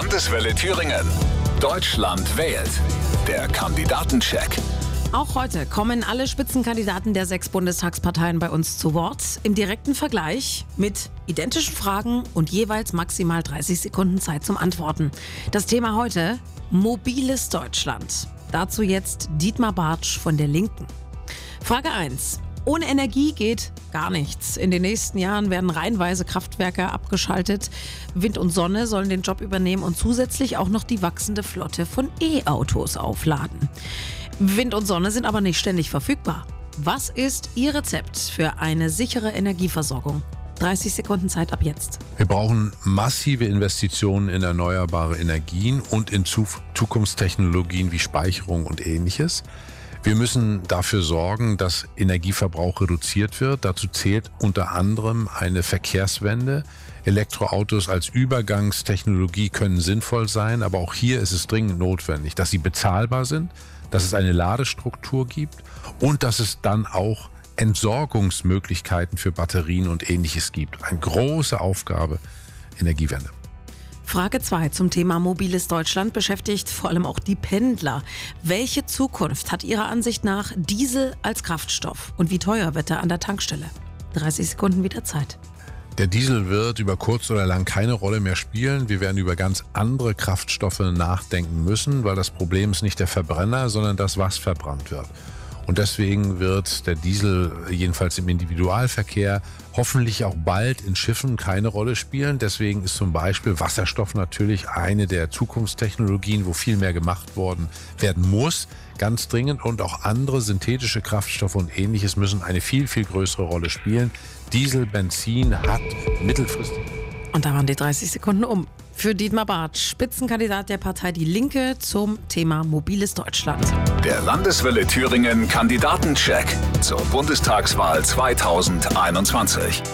Landeswelle Thüringen. Deutschland wählt. Der Kandidatencheck. Auch heute kommen alle Spitzenkandidaten der sechs Bundestagsparteien bei uns zu Wort. Im direkten Vergleich mit identischen Fragen und jeweils maximal 30 Sekunden Zeit zum Antworten. Das Thema heute: Mobiles Deutschland. Dazu jetzt Dietmar Bartsch von der Linken. Frage 1. Ohne Energie geht gar nichts. In den nächsten Jahren werden reihenweise Kraftwerke abgeschaltet. Wind und Sonne sollen den Job übernehmen und zusätzlich auch noch die wachsende Flotte von E-Autos aufladen. Wind und Sonne sind aber nicht ständig verfügbar. Was ist Ihr Rezept für eine sichere Energieversorgung? 30 Sekunden Zeit ab jetzt. Wir brauchen massive Investitionen in erneuerbare Energien und in Zukunftstechnologien wie Speicherung und ähnliches. Wir müssen dafür sorgen, dass Energieverbrauch reduziert wird. Dazu zählt unter anderem eine Verkehrswende. Elektroautos als Übergangstechnologie können sinnvoll sein, aber auch hier ist es dringend notwendig, dass sie bezahlbar sind, dass es eine Ladestruktur gibt und dass es dann auch Entsorgungsmöglichkeiten für Batterien und ähnliches gibt. Eine große Aufgabe, Energiewende. Frage 2 zum Thema mobiles Deutschland beschäftigt vor allem auch die Pendler. Welche Zukunft hat Ihrer Ansicht nach Diesel als Kraftstoff und wie teuer wird er an der Tankstelle? 30 Sekunden wieder Zeit. Der Diesel wird über kurz oder lang keine Rolle mehr spielen. Wir werden über ganz andere Kraftstoffe nachdenken müssen, weil das Problem ist nicht der Verbrenner, sondern das, was verbrannt wird. Und deswegen wird der Diesel jedenfalls im Individualverkehr hoffentlich auch bald in Schiffen keine Rolle spielen. Deswegen ist zum Beispiel Wasserstoff natürlich eine der Zukunftstechnologien, wo viel mehr gemacht worden werden muss. Ganz dringend und auch andere synthetische Kraftstoffe und ähnliches müssen eine viel, viel größere Rolle spielen. Diesel, Benzin hat mittelfristig. Und da waren die 30 Sekunden um. Für Dietmar Bartsch, Spitzenkandidat der Partei Die Linke zum Thema mobiles Deutschland. Der Landeswelle Thüringen Kandidatencheck zur Bundestagswahl 2021.